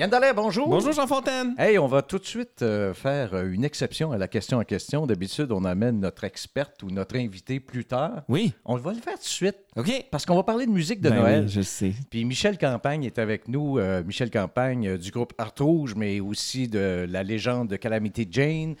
Yann bonjour. Bonjour Jean Fontaine. Hey, on va tout de suite euh, faire euh, une exception à la question en question. D'habitude, on amène notre experte ou notre invité plus tard. Oui. On va le faire tout de suite OK. parce qu'on va parler de musique de Ben Noël. oui, je sais. Puis Michel Campagne est avec nous. euh, Michel Campagne euh, du groupe Art Rouge, mais aussi de la légende de Calamity Jane,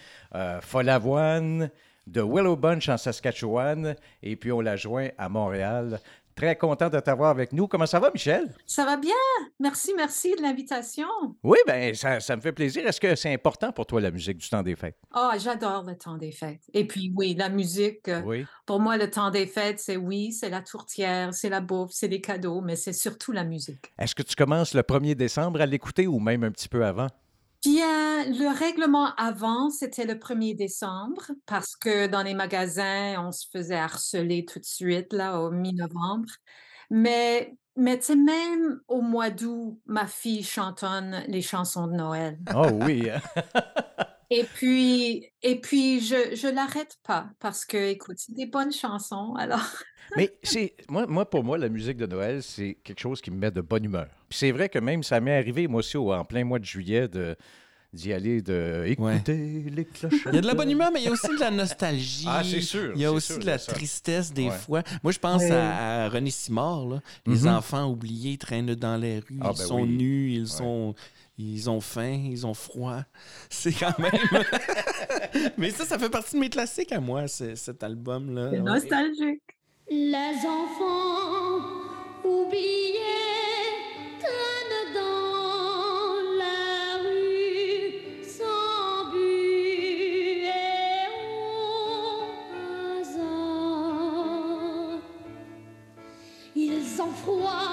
Follavoine, de Willow Bunch en Saskatchewan. Et puis on l'a joint à Montréal. Très content de t'avoir avec nous. Comment ça va, Michel? Ça va bien. Merci, merci de l'invitation. Oui, bien, ça, ça me fait plaisir. Est-ce que c'est important pour toi, la musique du temps des fêtes? Ah, j'adore le temps des fêtes. Et puis, oui, la musique, euh, Oui. pour moi, le temps des fêtes, c'est oui, c'est la tourtière, c'est la bouffe, c'est les cadeaux, mais c'est surtout la musique. Est-ce que tu commences le 1er décembre à l'écouter ou même un petit peu avant? Bien, le règlement avant, c'était le 1er décembre, parce que dans les magasins, on se faisait harceler tout de suite, là, au mi-novembre. Mais, mais tu sais, même au mois d'août, ma fille chantonne les chansons de Noël. Oh oui. Et puis, et puis je je l'arrête pas parce que, écoute, c'est des bonnes chansons, alors Mais c'est moi, moi, pour moi, la musique de Noël, c'est quelque chose qui me met de bonne humeur. Puis c'est vrai que même ça m'est arrivé, moi aussi, au- en plein mois de juillet, de d'y aller, de écouter les cloches. Il y a de la bonne humeur, mais il y a aussi de la nostalgie. Ah, c'est sûr, Il y a aussi sûr, de la tristesse des Ouais. fois. Moi, je pense à, à René Simard. là. Les Mhm. enfants oubliés traînent dans les rues. Ah, ils ben sont oui. nus, ils Ouais. sont... Ils ont faim, ils ont froid. C'est quand même... mais ça, ça fait partie de mes classiques à moi, cet album-là. c'est nostalgique. Les enfants oubliés traînent dans la rue sans but et au hasard. Ils ont froid,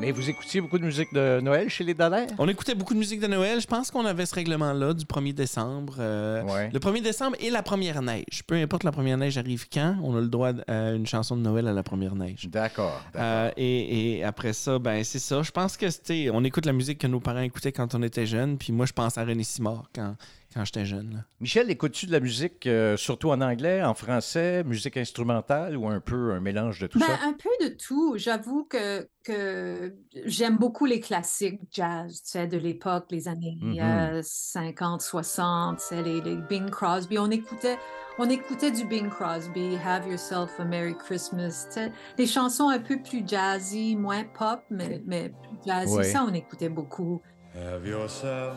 Mais vous écoutiez beaucoup de musique de Noël chez les Dallaire? On écoutait beaucoup de musique de Noël. Je pense qu'on avait ce règlement-là du 1er décembre. euh, Ouais. Le 1er décembre et la première neige. Peu importe la première neige arrive quand, on a le droit à une chanson de Noël à la première neige. D'accord. d'accord. Euh, et, et après ça, ben c'est ça. Je pense que c'était. On écoute la musique que nos parents écoutaient quand on était jeunes. Puis moi, je pense à René Simard quand, quand j'étais jeune. là. Michel, écoutes-tu de la musique euh, surtout en anglais, en français, musique instrumentale ou un peu un mélange de tout Ben, ça? un peu de tout. J'avoue que, que j'aime beaucoup les classiques jazz, tu sais, de l'époque, les années Mhm. euh, 50, 60, tu sais, les, les Bing Crosby. On écoutait, on écoutait du Bing Crosby, Have Yourself a Merry Christmas, tu sais, des chansons un peu plus jazzy, moins pop, mais, mais plus jazzy. Ouais. Ça, on écoutait beaucoup. Have yourself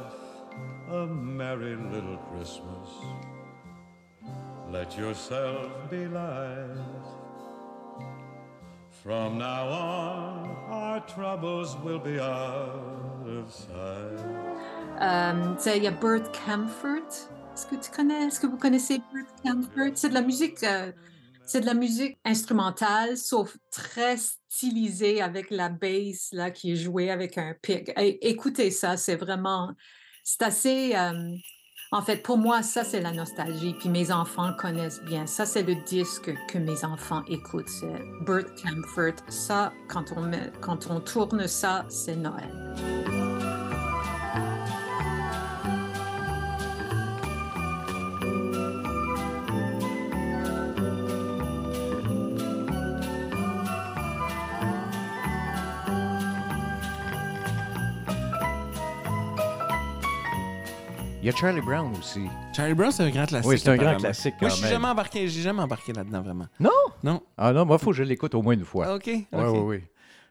a merry little Christmas. Let yourself be light. From now on, our troubles will be out of sight. Euh, il y a Bert Camford. Est-ce que tu connais, est-ce que vous connaissez Bert Camford? C'est de la musique, euh, c'est de la musique instrumentale, sauf très stylisée avec la bass là qui est jouée avec un pic. Écoutez ça, c'est vraiment, c'est assez. euh, en fait, pour moi, ça c'est la nostalgie. Puis mes enfants connaissent bien. Ça c'est le disque que mes enfants écoutent. C'est Bert Camford. Ça, quand on met, quand on tourne ça, c'est Noël. Il y a Charlie Brown aussi. Charlie Brown, c'est un grand classique. Oui, c'est un grand classique Moi, quand je suis jamais embarqué, j'ai jamais embarqué là-dedans vraiment. Non? Non. Ah non, moi, il faut que je l'écoute au moins une fois. OK. Oui, oui, oui.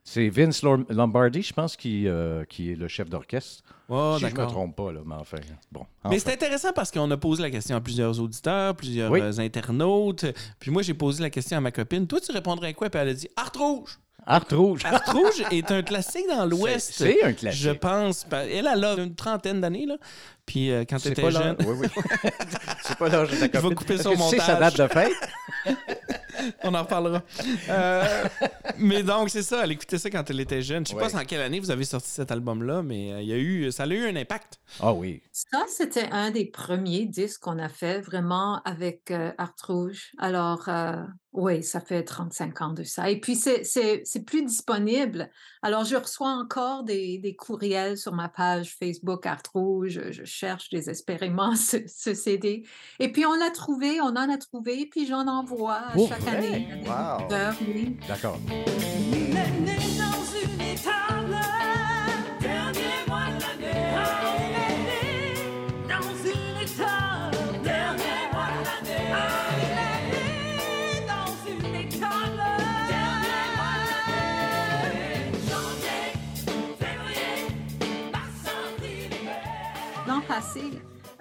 C'est Vince Lom- Lombardi, je pense, qui, euh, qui est le chef d'orchestre. Oh, si je me d'accord. trompe pas, là, mais enfin, bon. Mais c'est intéressant parce qu'on a posé la question à plusieurs auditeurs, plusieurs Oui. euh, internautes. Puis moi, j'ai posé la question à ma copine. Toi, tu répondrais quoi? Puis elle a dit Art Rouge. Art Rouge. Art Rouge est un classique dans l'Ouest. C'est c'est un classique. Je pense. Pa- Elle, elle a une trentaine d'années, là. Puis euh, quand C'est étais pas jeune. Oui, oui. c'est pas l'âge de ta Je vais couper son tu sais sa montage. date de fête? On en reparlera. Euh, mais donc, c'est ça, elle écoutait ça quand elle était jeune. Je sais Ouais. pas en quelle année vous avez sorti cet album-là, mais euh, il y a eu, ça a eu un impact. Ah oui. Ça, c'était un des premiers disques qu'on a fait vraiment avec euh, Art Rouge. Alors, euh, oui, ça fait 35 ans de ça. Et puis, c'est- c'est c'est plus disponible. Alors, je reçois encore des, des courriels sur ma page Facebook Art Rouge. Je cherche désespérément ce, ce CD. Et puis, on l'a trouvé, on en a trouvé, puis j'en envoie chaque vrai? année. Wow. D'accord. Passé,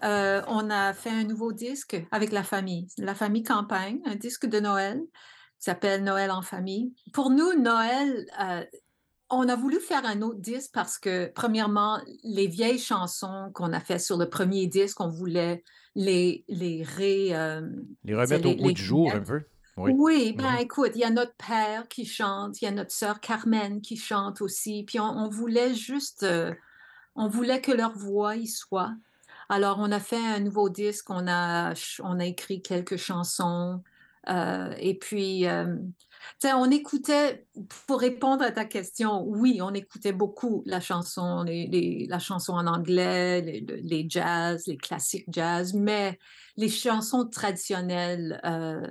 euh, on a fait un nouveau disque avec la famille, la famille Campagne, un disque de Noël qui s'appelle Noël en famille. Pour nous, Noël, euh, on a voulu faire un autre disque parce que, premièrement, les vieilles chansons qu'on a fait sur le premier disque, on voulait les, les ré... euh, Les remettre les- au goût les du jour un peu. Oui. oui, ben Mhm. écoute, il y a notre père qui chante, il y a notre sœur Carmen qui chante aussi, puis on, on voulait juste, euh, on voulait que leur voix y soit. Alors, on a fait un nouveau disque, on a, on a écrit quelques chansons, euh, et puis, euh, on écoutait, pour répondre à ta question, oui, on écoutait beaucoup la chanson, les, les- la chanson en anglais, les, le- les jazz, les classiques jazz, mais les chansons traditionnelles, euh,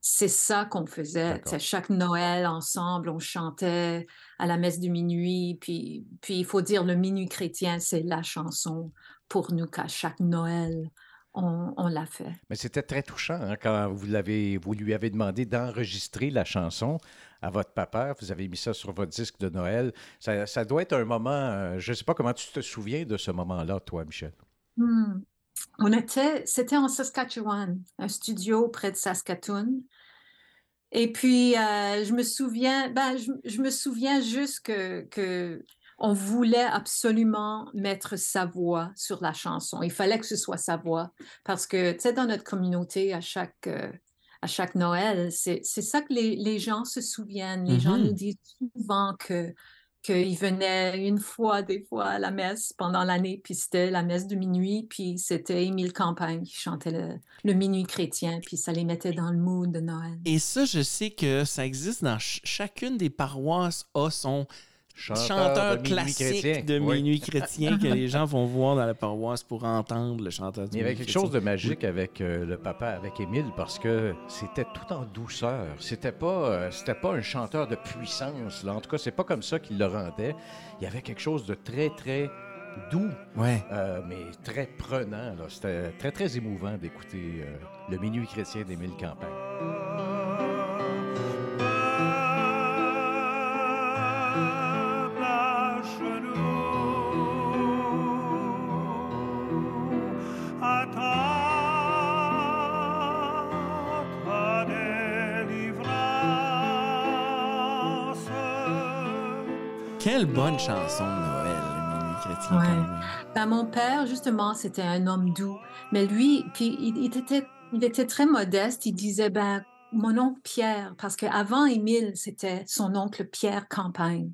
c'est ça qu'on faisait. Chaque Noël, ensemble, on chantait à la messe du minuit. Puis, puis il faut dire, le minuit chrétien, c'est la chanson pour nous qu'à chaque Noël, on, on l'a fait. Mais c'était très touchant hein, quand vous, l'avez, vous lui avez demandé d'enregistrer la chanson à votre papa. Vous avez mis ça sur votre disque de Noël. Ça, ça doit être un moment, euh, je ne sais pas comment tu te souviens de ce moment-là, toi, Michel. Hmm. On était, c'était en Saskatchewan, un studio près de Saskatoon. Et puis, euh, je me souviens, ben, je, je me souviens juste que, que on voulait absolument mettre sa voix sur la chanson. Il fallait que ce soit sa voix parce que, tu sais, dans notre communauté, à chaque, euh, à chaque Noël, c'est, ça que les, les gens se souviennent. Les gens nous disent souvent que qu'ils venaient une fois, des fois, à la messe pendant l'année, puis c'était la messe de minuit, puis c'était Émile Campagne qui chantait le, le minuit chrétien, puis ça les mettait dans le mood de Noël. Et ça, je sais que ça existe dans ch- chacune des paroisses a son chanteur, de minuit classique chrétien. de Oui. minuit chrétien que les gens vont voir dans la paroisse pour entendre le chanteur du Il y avait quelque chose de magique avec euh, le papa, avec Émile, parce que c'était tout en douceur. C'était pas, euh, c'était pas un chanteur de puissance. Là. En tout cas, c'est pas comme ça qu'il le rendait. Il y avait quelque chose de très, très doux, Ouais. euh, mais très prenant. là. C'était très, très émouvant d'écouter euh, le minuit chrétien d'Émile Campagne. Quelle bonne chanson de Noël, le minuit chrétien. Ouais. même. Ben, mon père, justement, c'était un homme doux, mais lui, puis il, il était, il était très modeste. Il disait, ben, mon oncle Pierre, parce qu'avant Émile, c'était son oncle Pierre Campagne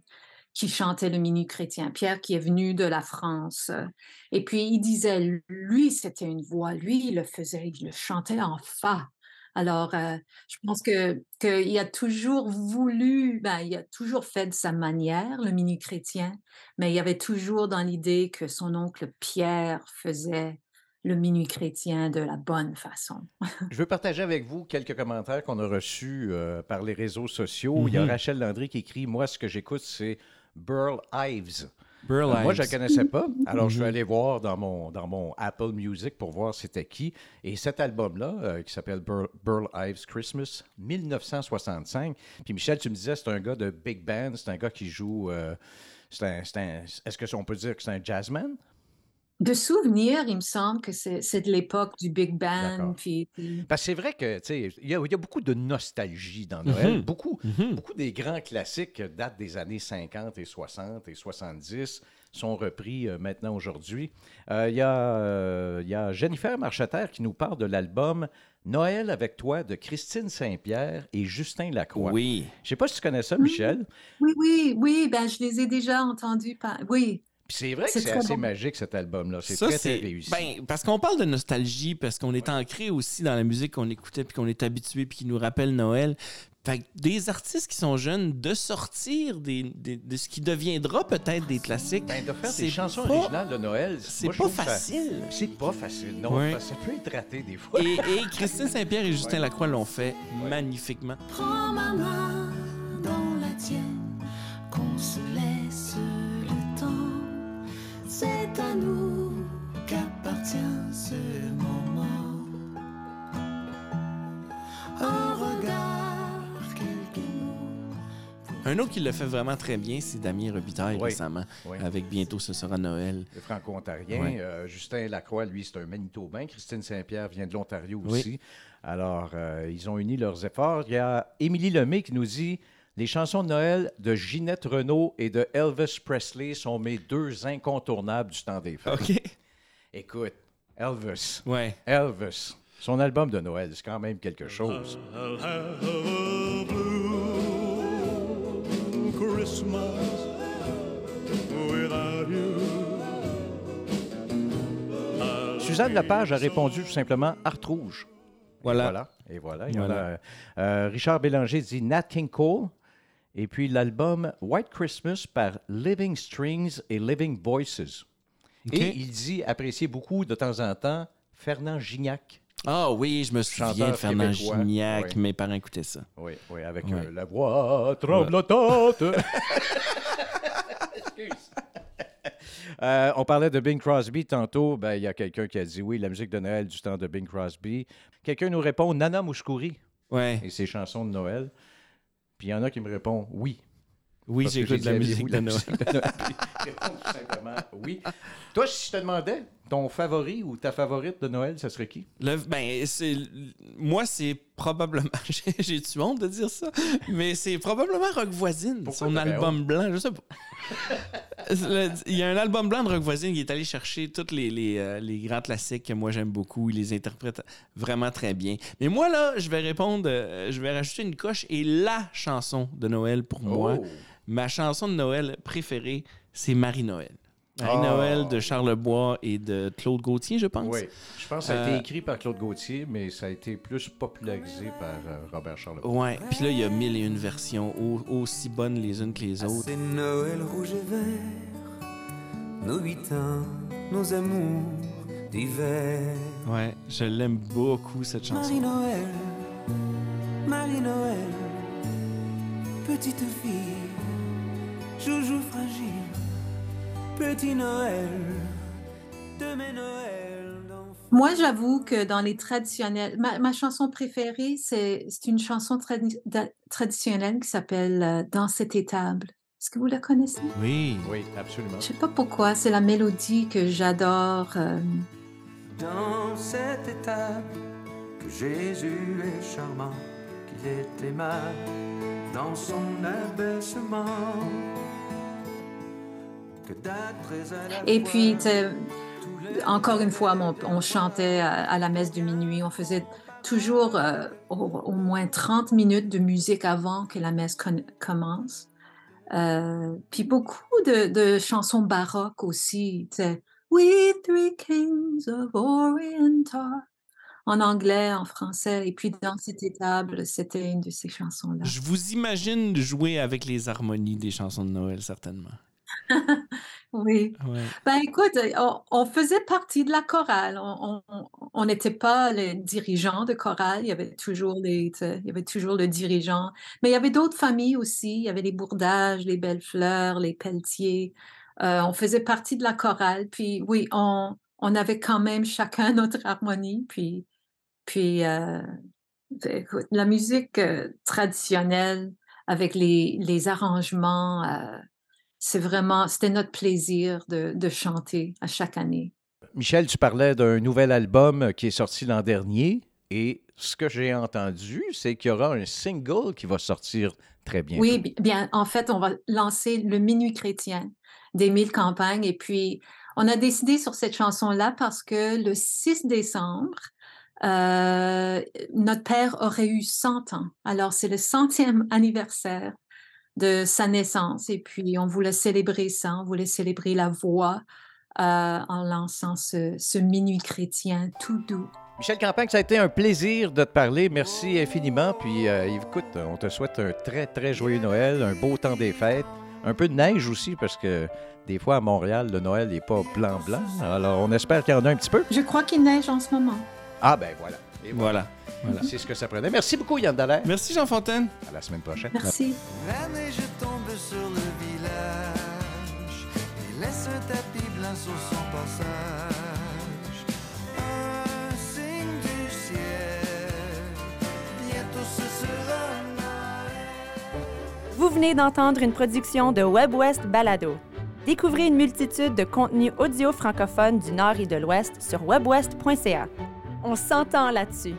qui chantait le minuit chrétien. Pierre qui est venu de la France. euh, Et puis il disait, lui, c'était une voix, lui, il le faisait, il le chantait en fa. Alors, euh, je pense que qu'il a toujours voulu, ben, il a toujours fait de sa manière le minuit chrétien, mais il y avait toujours dans l'idée que son oncle Pierre faisait le minuit chrétien de la bonne façon. Je veux partager avec vous quelques commentaires qu'on a reçus euh, par les réseaux sociaux. Il y a Mhm. Rachel Landry qui écrit Moi, ce que j'écoute, c'est Burl Ives. Euh, Moi, je ne connaissais pas. Alors, je vais Mhm. aller voir dans mon, dans mon Apple Music pour voir c'était qui. Et cet album-là, euh, qui s'appelle Burl, Ives Christmas, 1965. Puis Michel, tu me disais, c'est un gars de big band, c'est un gars qui joue. euh, Est-ce que on peut dire que c'est un jazzman? De souvenirs, il me semble que c'est de l'époque du Big. Puis, puis- Parce que c'est vrai que, tu sais, il y, a- il y a beaucoup de nostalgie dans Noël. Mhm. Beaucoup, Mhm. beaucoup des grands classiques datent des années 50 et 60 et 70 sont repris euh, maintenant aujourd'hui. Euh, Il y, a, euh, il y a Jennifer Marcheterre qui nous parle de l'album Noël avec toi de Christine Saint-Pierre et Justin Lacroix. Oui. Je sais pas si tu connais ça, Michel. Oui, oui, oui, ben, je les ai déjà entendus. Par... Oui, c'est vrai que C'est assez bon. magique cet album-là. C'est très, très réussi. Ben, parce qu'on parle de nostalgie, parce qu'on est ancré aussi dans la musique qu'on écoutait, puis qu'on est habitué, puis qui nous rappelle Noël. Fait que des artistes qui sont jeunes, de sortir des, des- de ce qui deviendra peut-être des classiques, Ben, de faire des chansons pas- originales de Noël, c'est pas facile. C'est pas facile, non. Ouais. Ça peut être raté des fois. Et, et Christine Saint-Pierre et Justin Lacroix l'ont fait magnifiquement. Prends ma main dans la tienne, qu'on se laisse le temps. C'est à nous qu'appartient ce moment. Un regard, quelques mots. Un autre qui le fait vraiment très bien, c'est Damien Robitaille Oui. récemment, Oui. avec Bientôt ce sera Noël. Le franco-ontarien. Euh, Justin Lacroix, lui, c'est un Manitobain. Christine Saint-Pierre vient de l'Ontario Oui. aussi. Alors, euh, ils ont uni leurs efforts. Il y a Émilie Lemay qui nous dit Les chansons de Noël de Ginette Renault et de Elvis Presley sont mes deux incontournables du temps des fêtes. OK. Écoute, Elvis, Ouais. Elvis, son album de Noël, c'est quand même quelque chose. I'll have a blue Christmas without you. I'll Suzanne Lepage a répondu tout simplement Art Rouge. Et Voilà. Et voilà. Il y en a, euh, Richard Bélanger dit Nat King Cole. Et puis l'album White Christmas par Living Strings et Living Voices. Et il dit apprécier beaucoup de temps en temps Fernand Gignac. Ah oui, je me souviens de Fernand. Gignac. Oui. Mes parents écoutaient ça. Oui, oui, avec euh, la voix tremblotante. Excuse. Euh, on parlait de Bing Crosby tantôt. Ben, Il y a quelqu'un qui a dit oui, la musique de Noël du temps de Bing Crosby. Quelqu'un nous répond Nana Mouskouri Ouais. et ses chansons de Noël. Puis il y en a qui me répondent oui. Oui, j'écoute j'ai de la musique de la Noël. ils répondent tout simplement oui. Toi, si je te demandais ton favori ou ta favorite de Noël, ça serait qui? Le- ben, c'est, moi, c'est probablement. j'ai- J'ai-tu honte de dire ça? Mais c'est probablement Rock Voisine, Pourquoi son album blanc. Je sais pas. Il y a un album blanc de Rock Voisine qui est allé chercher tous les, les, euh, les grands classiques que moi j'aime beaucoup. Il les interprète vraiment très bien. Mais moi, là, je vais répondre, euh, je vais rajouter une coche et la chanson de Noël pour moi. Oh! Ma chanson de Noël préférée, c'est Marie-Noël. Oh. Marie-Noël de Charles Bois et de Claude Gauthier, je pense. Oui, je pense que ça a été Euh, écrit par Claude Gauthier, mais ça a été plus popularisé par euh, Robert Charlebois. Ouais, puis là, il y a mille et une versions, au- aussi bonnes les unes que les autres. C'est Noël rouge et vert, nos huit ans, nos amours d'hiver. Ouais, je l'aime beaucoup, cette chanson. Marie-Noël, Marie-Noël, petite fille, joujou fragile, petit Noël, de mes Noëls. Moi, j'avoue que dans les traditionnels, ma, ma chanson préférée, c'est une chanson da- traditionnelle qui s'appelle euh, Dans cette étable. Est-ce que vous la connaissez? Oui. Oui, absolument. Je sais pas pourquoi, c'est la mélodie que j'adore. euh, Dans cette étape, que Jésus est charmant, qu'il est aimable dans son abaissement. Et puis, encore une fois, on chantait à, la messe de minuit. On faisait toujours euh, au, moins 30 minutes de musique avant que la messe commence. Euh, puis beaucoup de, chansons baroques aussi. We three kings of Orient en anglais, en français. Et puis dans cette étable, c'était une de ces chansons-là. Je vous imagine jouer avec les harmonies des chansons de Noël, certainement. Oui. Ouais. Ben écoute, on, on faisait partie de la chorale. On n'était pas les dirigeants de chorale. Il y avait toujours les, il y avait toujours le dirigeant. Mais il y avait d'autres familles aussi. Il y avait les Bourdages, les Bellefleurs, les Pelletiers. Euh, on faisait partie de la chorale. Puis oui, on, on avait quand même chacun notre harmonie. Puis, puis euh, écoute, la musique euh, traditionnelle avec les, les arrangements. Euh, c'est vraiment, c'était notre plaisir de, de chanter à chaque année. Michel, tu parlais d'un nouvel album qui est sorti l'an dernier et ce que j'ai entendu, c'est qu'il y aura un single qui va sortir très bientôt. Oui, bi- bien, en fait, on va lancer le Minuit chrétien d'Émile Campagne. Et puis, on a décidé sur cette chanson-là parce que le 6 décembre, euh, notre père aurait eu 100 ans. Alors, c'est le centième anniversaire de sa naissance. Et puis, on voulait célébrer ça, on voulait célébrer la voix euh, en lançant ce, ce Minuit chrétien tout doux. Michel Campagne, ça a été un plaisir de te parler. Merci infiniment. Puis euh, écoute, on te souhaite un très, très joyeux Noël, un beau temps des fêtes, un peu de neige aussi, parce que des fois à Montréal, le Noël n'est pas blanc-blanc. Alors on espère qu'il y en a un petit peu. Je crois qu'il neige en ce moment. Ah ben voilà. Et voilà. Voilà. C'est ce que ça prenait. Merci beaucoup Yann Dallaire. Merci, Jean Fontaine. À la semaine prochaine. Merci. La neige tombe sur le village et laisse un tapis blanc sur son passage. Un signe du ciel, bientôt ce sera. Vous venez d'entendre une production de WebWest Balado. Découvrez une multitude de contenus audio francophones du Nord et de l'Ouest sur webwest.ca. On s'entend là-dessus.